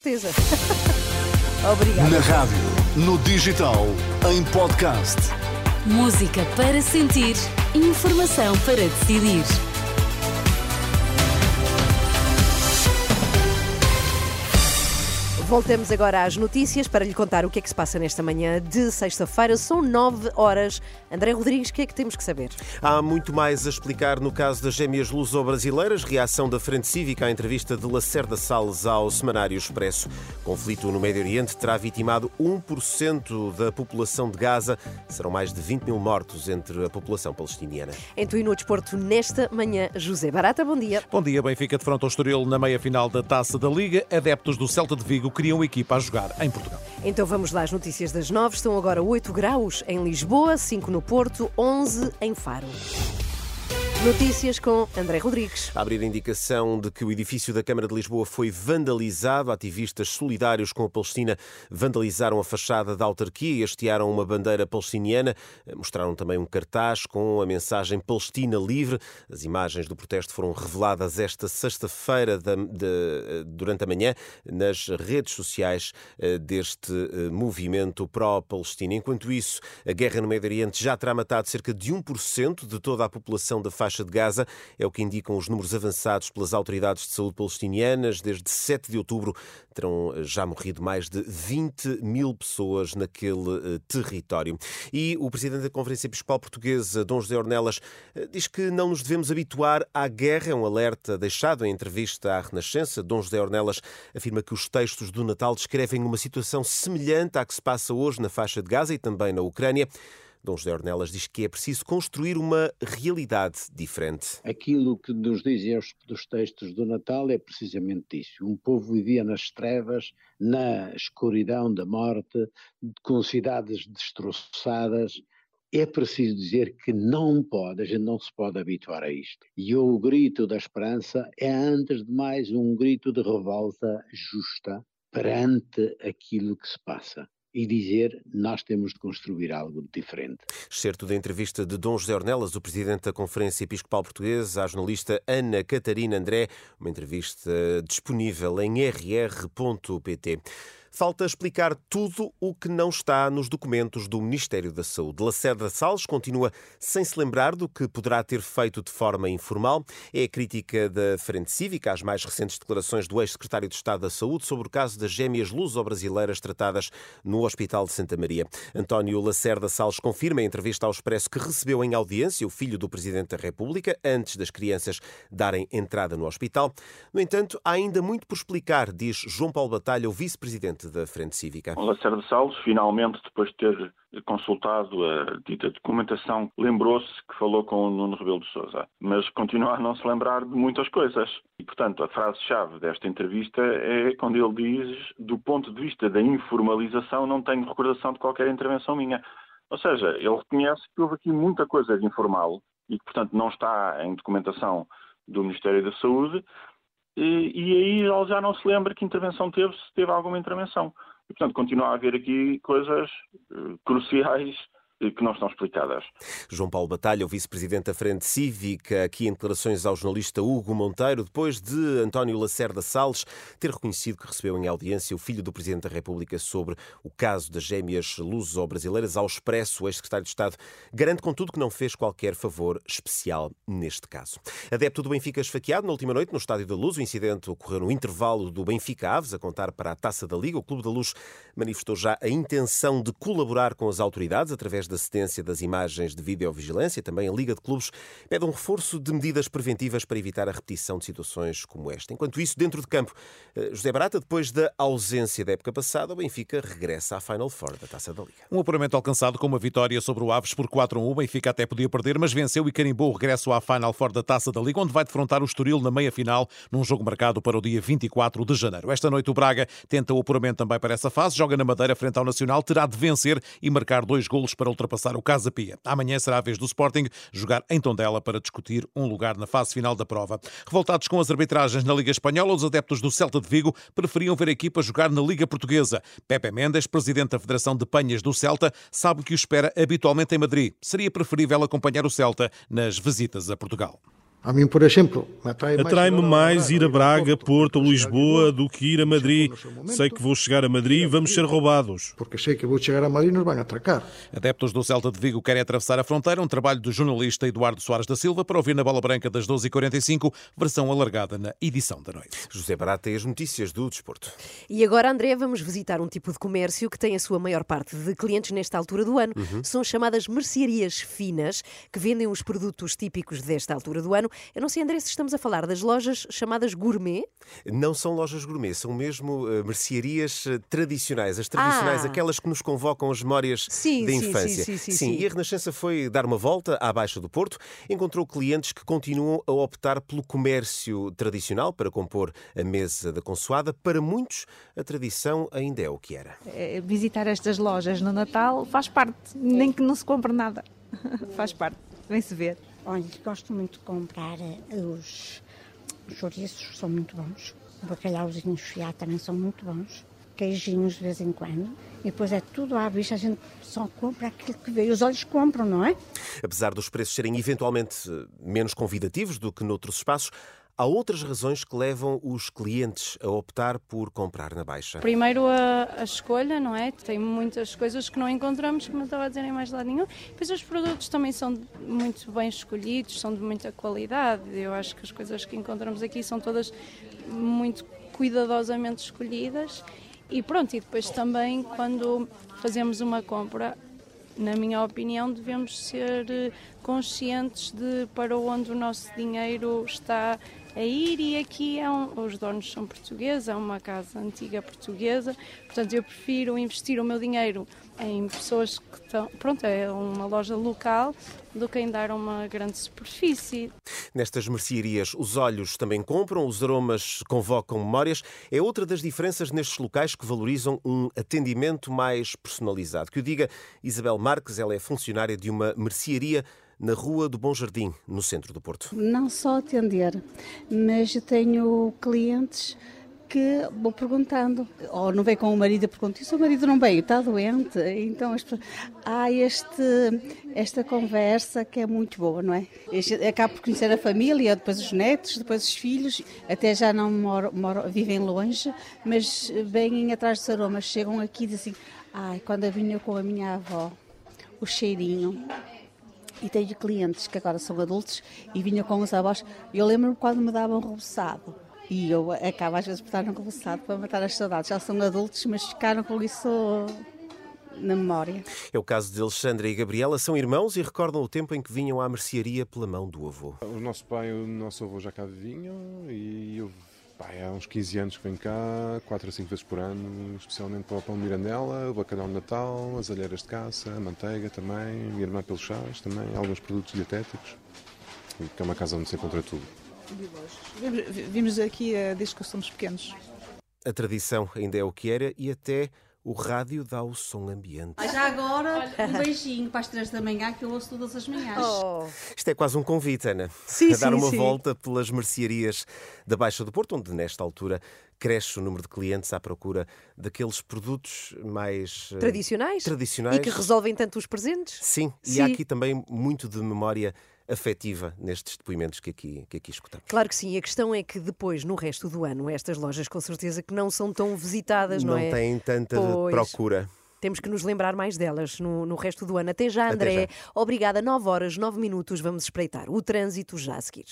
certeza. Obrigada. Na rádio, no digital, em podcast. Música para sentir, informação para decidir. Voltamos agora às notícias para lhe contar o que é que se passa nesta manhã de sexta-feira. São nove horas. André Rodrigues, o que é que temos que saber? Há muito mais a explicar no caso das gêmeas luso-brasileiras. Reação da Frente Cívica à entrevista de Lacerda Salles ao Semanário Expresso. Conflito no Médio Oriente terá vitimado 1% da população de Gaza. Serão mais de 20 mil mortos entre a população palestiniana. Em tu e no desporto, nesta manhã, José Barata, bom dia. Bom dia, Benfica de fronte ao Estoril na meia-final da Taça da Liga. Adeptos do Celta de Vigo criam equipa a jogar em Portugal. Então vamos lá às notícias das nove. Estão agora 8 graus em Lisboa, 5 no Porto, 11 em Faro. Notícias com André Rodrigues. A abrir a indicação de que o edifício da Câmara de Lisboa foi vandalizado, ativistas solidários com a Palestina vandalizaram a fachada da autarquia e hastearam uma bandeira palestiniana. Mostraram também um cartaz com a mensagem Palestina Livre. As imagens do protesto foram reveladas esta sexta-feira durante a manhã nas redes sociais eh, deste eh, movimento pró-Palestina. Enquanto isso, a guerra no Médio Oriente já terá matado cerca de 1% de toda a população da faixa faixa de Gaza. É o que indicam os números avançados pelas autoridades de saúde palestinianas. Desde 7 de outubro terão já morrido mais de 20 mil pessoas naquele eh, território. E o presidente da Conferência Episcopal Portuguesa, Dom José Ornelas, eh, diz que não nos devemos habituar à guerra. É um alerta deixado em entrevista à Renascença. Dom José Ornelas afirma que os textos do Natal descrevem uma situação semelhante à que se passa hoje na faixa de Gaza e também na Ucrânia. Dom José Ornelas diz que é preciso construir uma realidade diferente. Aquilo que nos dizem os, dos textos do Natal é precisamente isso. Um povo vivia nas trevas, na escuridão da morte, com cidades destroçadas. É preciso dizer que não pode, a gente não se pode habituar a isto. E o grito da esperança é, antes de mais, um grito de revolta justa perante aquilo que se passa e dizer nós temos de construir algo diferente. Certo da entrevista de Dom José Ornelas, o presidente da Conferência Episcopal Portuguesa, à jornalista Ana Catarina André, uma entrevista disponível em rr.pt. Falta explicar tudo o que não está nos documentos do Ministério da Saúde. Lacerda Salles continua sem se lembrar do que poderá ter feito de forma informal. É a crítica da Frente Cívica às mais recentes declarações do ex-secretário de Estado da Saúde sobre o caso das gêmeas luso-brasileiras tratadas no Hospital de Santa Maria. António Lacerda Salles confirma em entrevista ao Expresso que recebeu em audiência o filho do Presidente da República antes das crianças darem entrada no hospital. No entanto, há ainda muito por explicar, diz João Paulo Batalha, o vice-presidente da Frente Cívica. O Lacerda Salles, finalmente, depois de ter consultado a dita documentação, lembrou-se que falou com o Nuno Rebelo de Sousa, mas continua a não se lembrar de muitas coisas. E, portanto, a frase-chave desta entrevista é quando ele diz, do ponto de vista da informalização, não tenho recordação de qualquer intervenção minha. Ou seja, ele reconhece que houve aqui muita coisa de informal e que, portanto, não está em documentação do Ministério da Saúde, e, e aí ele já não se lembra que intervenção teve, se teve alguma intervenção. E, portanto, continua a haver aqui coisas uh, cruciais que não estão explicadas. João Paulo Batalha, o vice-presidente da Frente Cívica, aqui em declarações ao jornalista Hugo Monteiro, depois de António Lacerda Salles ter reconhecido que recebeu em audiência o filho do Presidente da República sobre o caso das gêmeas luso-brasileiras ao expresso, o ex-secretário de Estado garante, contudo, que não fez qualquer favor especial neste caso. Adepto do Benfica esfaqueado na última noite no Estádio da Luz. O incidente ocorreu no intervalo do Benfica Aves, a contar para a Taça da Liga. O Clube da Luz manifestou já a intenção de colaborar com as autoridades através da cedência das imagens de videovigilância, também a Liga de Clubes pede um reforço de medidas preventivas para evitar a repetição de situações como esta. Enquanto isso, dentro de campo, eh, José Barata, depois da ausência da época passada, o Benfica regressa à Final Four da Taça da Liga. Um apuramento alcançado com uma vitória sobre o Aves por 4-1. O Benfica até podia perder, mas venceu e carimbou o regresso à Final Four da Taça da Liga, onde vai defrontar o Estoril na meia-final, num jogo marcado para o dia 24 de janeiro. Esta noite o Braga tenta o apuramento também para essa fase, joga na Madeira frente ao Nacional, terá de vencer e marcar dois golos para ultrapassar o Casa Pia. Amanhã será a vez do Sporting jogar em Tondela para discutir um lugar na fase final da prova. Revoltados com as arbitragens na Liga Espanhola, os adeptos do Celta de Vigo preferiam ver a equipa jogar na Liga Portuguesa. Pepe Mendes, presidente da Federação de Penhas do Celta, sabe que o espera habitualmente em Madrid. Seria preferível acompanhar o Celta nas visitas a Portugal. A mim, por exemplo, atrai-me mais ir a Braga, Porto ou Lisboa do que ir a Madrid. Sei que vou chegar a Madrid e vamos ser roubados. Porque sei que vou chegar a Madrid e nos vão atracar. Adeptos do Celta de Vigo querem atravessar a fronteira. Um trabalho do jornalista Eduardo Soares da Silva para ouvir na Bola Branca das 12h45, versão alargada na edição da noite. José Barata e as notícias do desporto. E agora, André, vamos visitar um tipo de comércio que tem a sua maior parte de clientes nesta altura do ano. Uhum. São chamadas mercearias finas, que vendem os produtos típicos desta altura do ano eu não sei, André, se estamos a falar das lojas chamadas gourmet. Não são lojas gourmet, são mesmo uh, mercearias uh, tradicionais. As tradicionais, ah. aquelas que nos convocam as memórias sim, da sim, infância. Sim, sim, sim, e a Renascença foi dar uma volta à Baixa do Porto, encontrou clientes que continuam a optar pelo comércio tradicional para compor a mesa da consoada. Para muitos, a tradição ainda é o que era. É, visitar estas lojas no Natal faz parte, nem que não se compre nada. faz parte, vem-se ver. Olha, gosto muito de comprar eh, os, os chouriços, são muito bons. Bacalhauzinhos fiados também são muito bons. Queijinhos de vez em quando. E depois é tudo à vista, a gente só compra aquilo que vê. Os olhos compram, não é? Apesar dos preços serem eventualmente menos convidativos do que noutros espaços, Há outras razões que levam os clientes a optar por comprar na Baixa. Primeiro a, a, escolha, não é? Tem muitas coisas que não encontramos, como eu estava a dizer, em mais lado nenhum. Depois os produtos também são muito bem escolhidos, são de muita qualidade. Eu acho que as coisas que encontramos aqui são todas muito cuidadosamente escolhidas. E pronto, e depois também quando fazemos uma compra, na minha opinião, devemos ser eh, conscientes de para onde o nosso dinheiro está a ir e aqui é um, os donos são portugueses, é uma casa antiga portuguesa, portanto eu prefiro investir o meu dinheiro em pessoas que estão, pronto, é uma loja local do que em dar uma grande superfície. Nestas mercearias, os olhos também compram, os aromas convocam memórias. É outra das diferenças nestes locais que valorizam um atendimento mais personalizado. Que o diga Isabel Marques, ela é funcionária de uma mercearia na Rua do Bom Jardim, no centro do Porto. Não só atender, mas tenho clientes que vou perguntando, ou não vem com o marido pergunto, e o seu marido não veio, está doente? Então há este, esta conversa que é muito boa, não é? Acabo por conhecer a família, depois os netos, depois os filhos, até já não moro, moro vivem longe, mas vêm atrás dos aromas, chegam aqui e dizem, ai, quando eu vinha com a minha avó, o cheirinho, e tenho clientes que agora são adultos e vinham com os avós. Eu lembro-me quando me davam rebuçado. E eu acabo às vezes por estar no rebuçado para matar as saudades. Já são adultos, mas ficaram com isso na memória. É o caso de Alexandra e Gabriela, são irmãos e recordam o tempo em que vinham à mercearia pela mão do avô. O nosso pai e o nosso avô já cá vinham e eu Pai, há uns 15 anos que venho cá, 4 a 5 vezes por ano, especialmente para o pão de Mirandela, o bacalhau de Natal, as alheiras de caça, a manteiga também, minha irmã pelos chás também, alguns produtos dietéticos, que é uma casa onde se encontra tudo. Vimos aqui eh, desde que somos pequenos. A tradição ainda é o que era e até o rádio dá o som ambiente. Já agora, um beijinho para as três da manhã, que eu ouço todas as manhãs. Oh. Isto é quase um convite, Ana. Sim, a dar sim, uma sim. volta pelas mercearias da Baixa do Porto, onde nesta altura cresce o número de clientes à procura daqueles produtos mais eh, tradicionais, tradicionais. e que resolvem tanto os presentes. Sim, sim. e há aqui também muito de memória afetiva nestes depoimentos que aqui, que aqui escutamos. Claro que sim. A questão é que depois, no resto do ano, estas lojas com certeza que não são tão visitadas, não, não é? Não têm tanta pois. procura. Temos que nos lembrar mais delas no, no resto do ano. Até já, André. Até já. Obrigada. 9 horas, 9 minutos. Vamos espreitar o trânsito já a seguir.